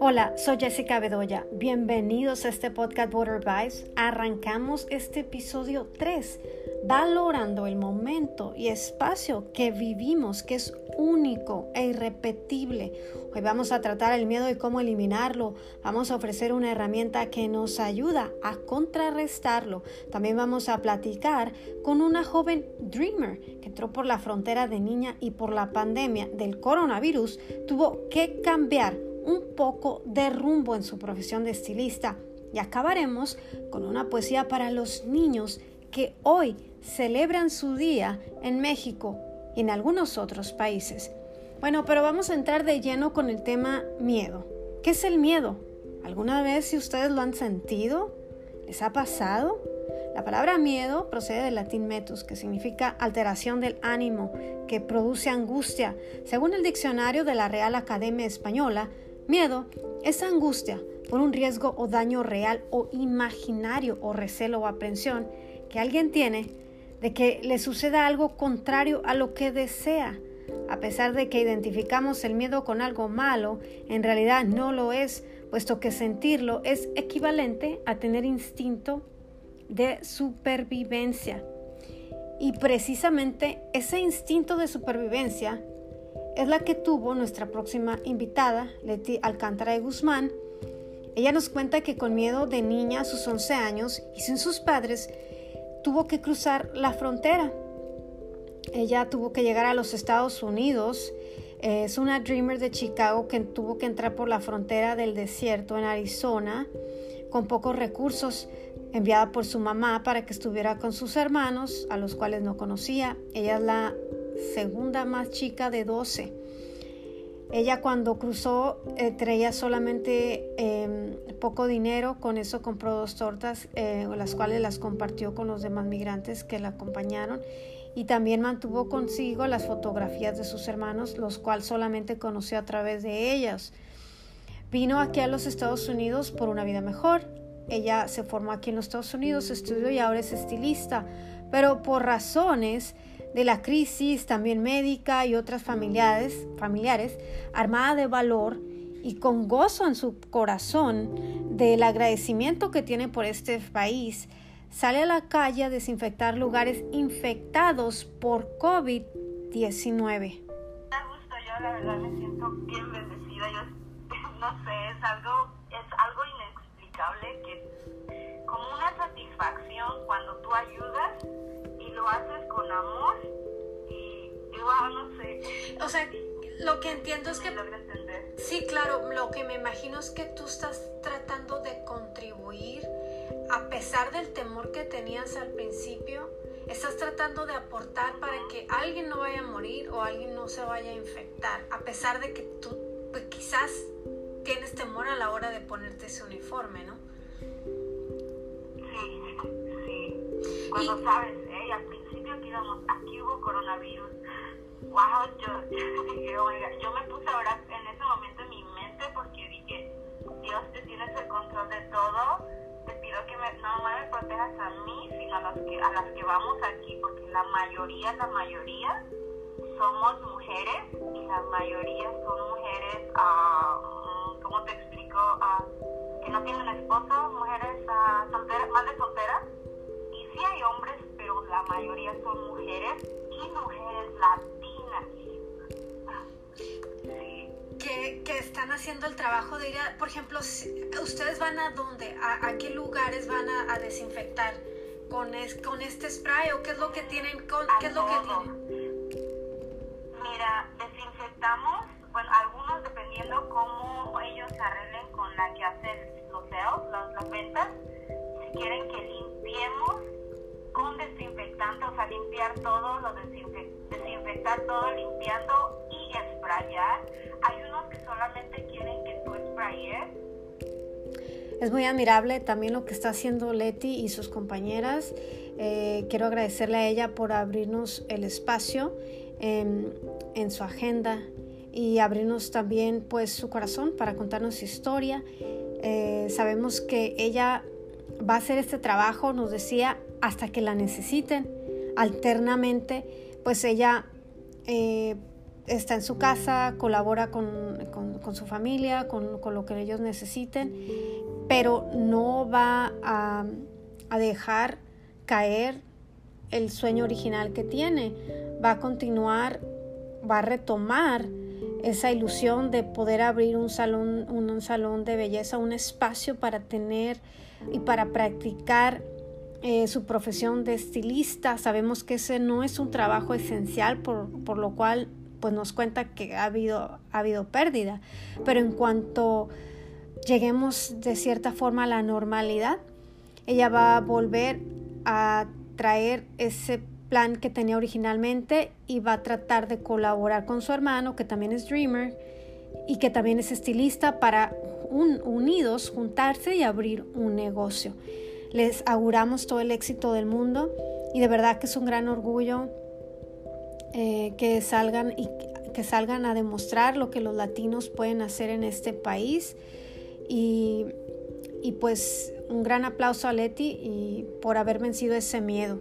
Hola, soy Jessica Bedoya. Bienvenidos a este podcast Water Vibes. Arrancamos este episodio 3, valorando el momento y espacio que vivimos, que es único e irrepetible. Hoy vamos a tratar el miedo y cómo eliminarlo. Vamos a ofrecer una herramienta que nos ayuda a contrarrestarlo. También vamos a platicar con una joven dreamer que entró por la frontera de niña y por la pandemia del coronavirus tuvo que cambiar un poco de rumbo en su profesión de estilista y acabaremos con una poesía para los niños que hoy celebran su día en México en algunos otros países. Bueno, pero vamos a entrar de lleno con el tema miedo. ¿Qué es el miedo? ¿Alguna vez si ustedes lo han sentido? ¿Les ha pasado? La palabra miedo procede del latín metus, que significa alteración del ánimo, que produce angustia. Según el diccionario de la Real Academia Española, Miedo es angustia por un riesgo o daño real o imaginario o recelo o aprensión que alguien tiene de que le suceda algo contrario a lo que desea. A pesar de que identificamos el miedo con algo malo, en realidad no lo es, puesto que sentirlo es equivalente a tener instinto de supervivencia. Y precisamente ese instinto de supervivencia es la que tuvo nuestra próxima invitada, Leti Alcántara de Guzmán. Ella nos cuenta que con miedo de niña a sus 11 años y sin sus padres, tuvo que cruzar la frontera. Ella tuvo que llegar a los Estados Unidos. Es una dreamer de Chicago que tuvo que entrar por la frontera del desierto en Arizona con pocos recursos, enviada por su mamá para que estuviera con sus hermanos, a los cuales no conocía. Ella es la segunda más chica de 12. Ella cuando cruzó eh, traía solamente em, poco dinero, con eso compró dos tortas, eh, las cuales las compartió con los demás migrantes que la acompañaron y también mantuvo consigo las fotografías de sus hermanos, los cuales solamente conoció a través de ellas. Vino aquí a los Estados Unidos por una vida mejor. Ella se formó aquí en los Estados Unidos, estudió y ahora es estilista, pero por razones de la crisis, también médica y otras familiares, familiares, armada de valor y con gozo en su corazón del agradecimiento que tiene por este país, sale a la calle a desinfectar lugares infectados por COVID-19. Yo la verdad me siento bien bendecida. Yo no sé, es algo, es algo inexplicable que como una satisfacción cuando tú ayudas lo haces con amor y, igual no sé. O sea, lo que entiendo es que... Sí, claro, lo que me imagino es que tú estás tratando de contribuir, a pesar del temor que tenías al principio, estás tratando de aportar para que alguien no vaya a morir o alguien no se vaya a infectar, a pesar de que tú pues, quizás tienes temor a la hora de ponerte ese uniforme, ¿no? Sí, sí. Cuando sabes al principio aquí hubo coronavirus, wow, yo, yo me puse a orar en ese momento en mi mente porque dije, Dios, te tienes el control de todo, te pido que me, no me protejas a mí, sino a, los que, a las que vamos aquí, porque la mayoría, la mayoría somos mujeres y la mayoría son mujeres, uh, ¿cómo te explico? Uh, que no tienen esposo, mujeres uh, solteras, más de solteras, y sí hay hombres la mayoría son mujeres y mujeres latinas. Que, que, están haciendo el trabajo de ir a, por ejemplo, ustedes van a dónde, a, qué lugares van a, desinfectar con, es, con este spray o qué es lo que tienen, con, qué es lo que tienen. Mira, desinfectamos, bueno, algunos dependiendo cómo ellos se arreglen con la que hacen los sales, las, las ventas, si quieren que limpiemos con desinfectante, o sea, limpiar todo, lo desinfectar todo limpiando y sprayar. Hay unos que solamente quieren que tú sprayes. Es muy admirable también lo que está haciendo Leti y sus compañeras. Eh, quiero agradecerle a ella por abrirnos el espacio en, en su agenda y abrirnos también pues su corazón para contarnos su historia. Eh, sabemos que ella va a hacer este trabajo, nos decía, hasta que la necesiten. Alternamente, pues ella eh, está en su casa, colabora con, su familia, con, lo que ellos necesiten, pero no va a, a dejar caer el sueño original que tiene. Va a continuar, va a retomar esa ilusión de poder abrir un salón, un, salón de belleza, un espacio para tener y para practicar eh, su profesión de estilista. Sabemos que ese no es un trabajo esencial, por, por lo cual pues nos cuenta que ha habido, ha habido pérdida. Pero en cuanto lleguemos de cierta forma a la normalidad, ella va a volver a traer ese plan que tenía originalmente y va a tratar de colaborar con su hermano, que también es dreamer y que también es estilista, para unidos juntarse y abrir un negocio. Les auguramos todo el éxito del mundo y de verdad que es un gran orgullo eh, que salgan y que salgan a demostrar lo que los latinos pueden hacer en este país y, y pues un gran aplauso a Leti y por haber vencido ese miedo.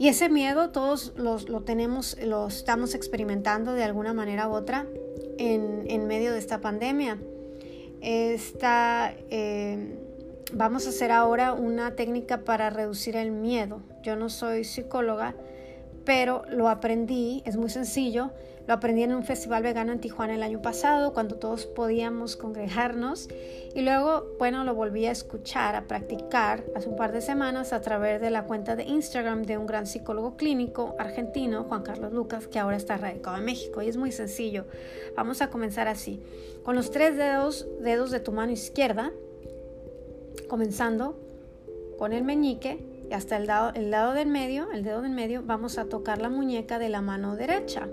Y ese miedo todos los, lo tenemos, lo estamos experimentando de alguna manera u otra en, en medio de esta pandemia. Esta, eh, vamos a hacer ahora una técnica para reducir el miedo. Yo no soy psicóloga, pero lo aprendí, es muy sencillo. Lo aprendí en un festival vegano en Tijuana el año pasado, cuando todos podíamos congregarnos. Y luego, bueno, lo volví a escuchar, a practicar hace un par de semanas a través de la cuenta de Instagram de un gran psicólogo clínico argentino, Juan Carlos Lucas, que ahora está radicado en México. Y es muy sencillo. Vamos a comenzar así. Con los tres dedos, dedos de tu mano izquierda, comenzando con el meñique y hasta el lado, el lado del medio, el dedo del medio, vamos a tocar la muñeca de la mano derecha.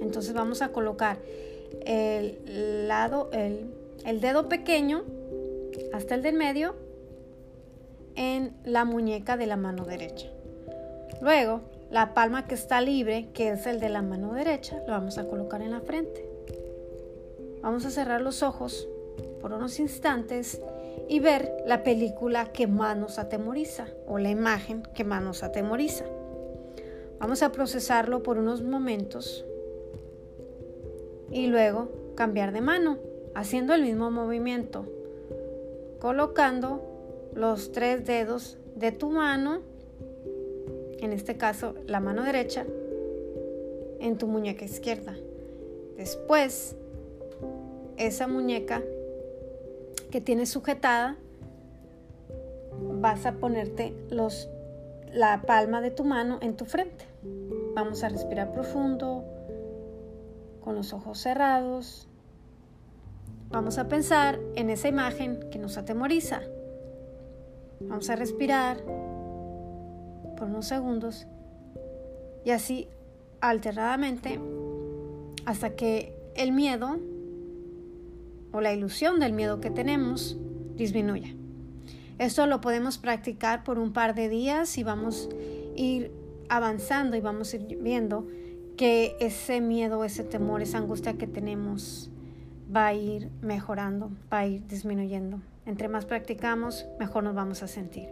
Entonces vamos a colocar el lado, el, el dedo pequeño hasta el del medio en la muñeca de la mano derecha. Luego, la palma que está libre, que es el de la mano derecha, lo vamos a colocar en la frente. Vamos a cerrar los ojos por unos instantes y ver la película que más nos atemoriza o la imagen que más nos atemoriza. Vamos a procesarlo por unos momentos y luego cambiar de mano, haciendo el mismo movimiento, colocando los tres dedos de tu mano, en este caso la mano derecha, en tu muñeca izquierda. Después, esa muñeca que tienes sujetada, vas a ponerte los, la palma de tu mano en tu frente. Vamos a respirar profundo, con los ojos cerrados, vamos a pensar en esa imagen que nos atemoriza. Vamos a respirar por unos segundos y así alternadamente hasta que el miedo o la ilusión del miedo que tenemos disminuya. Esto lo podemos practicar por un par de días y vamos a ir avanzando y vamos a ir viendo que ese miedo, ese temor, esa angustia que tenemos va a ir mejorando, va a ir disminuyendo. Entre más practicamos, mejor nos vamos a sentir.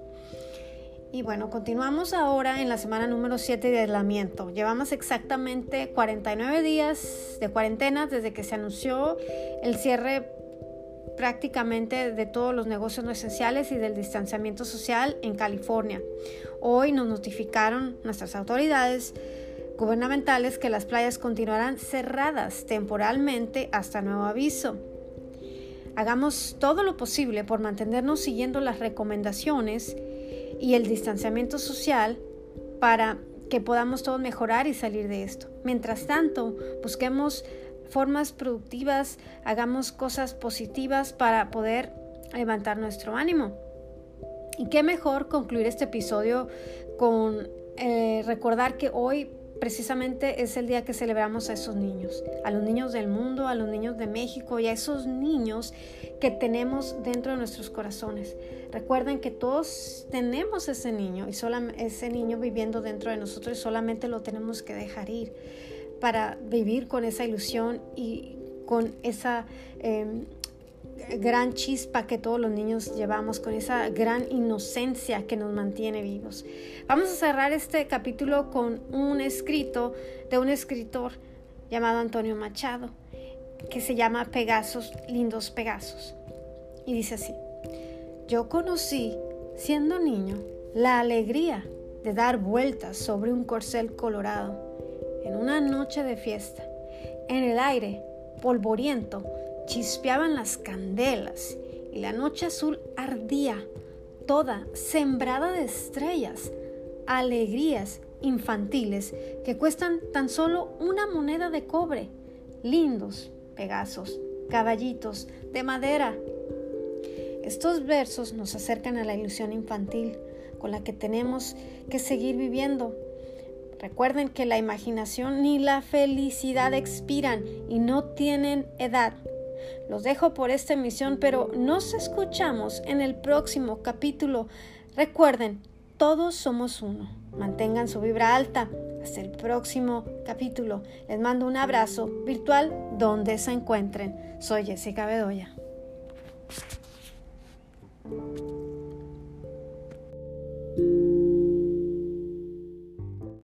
Y bueno, continuamos ahora en la semana número 7 de aislamiento. Llevamos exactamente 49 días de cuarentena desde que se anunció el cierre prácticamente de todos los negocios no esenciales y del distanciamiento social en California. Hoy nos notificaron nuestras autoridades gubernamentales que las playas continuarán cerradas temporalmente hasta nuevo aviso. Hagamos todo lo posible por mantenernos siguiendo las recomendaciones y el distanciamiento social para que podamos todos mejorar y salir de esto. Mientras tanto, busquemos formas productivas, hagamos cosas positivas para poder levantar nuestro ánimo. Y qué mejor concluir este episodio con eh, recordar que hoy precisamente es el día que celebramos a esos niños, a los niños del mundo, a los niños de México y a esos niños que tenemos dentro de nuestros corazones. Recuerden que todos tenemos ese niño y ese niño viviendo dentro de nosotros y solamente lo tenemos que dejar ir para vivir con esa ilusión y con esa em, gran chispa que todos los niños llevamos, con esa gran inocencia que nos mantiene vivos. Vamos a cerrar este capítulo con un escrito de un escritor llamado Antonio Machado, que se llama Pegasos, Lindos Pegasos. Y dice así, yo conocí, siendo niño, la alegría de dar vueltas sobre un corcel colorado en una noche de fiesta. En el aire, polvoriento, chispeaban las candelas y la noche azul ardía, toda sembrada de estrellas, alegrías infantiles que cuestan tan solo una moneda de cobre, lindos Pegasos, caballitos de madera. Estos versos nos acercan a la ilusión infantil con la que tenemos que seguir viviendo. Recuerden que la imaginación ni la felicidad expiran y no tienen edad. Los dejo por esta emisión, pero nos escuchamos en el próximo capítulo. Recuerden, todos somos uno. Mantengan su vibra alta. Hasta el próximo capítulo. Les mando un abrazo virtual donde se encuentren. Soy Jessica Bedoya.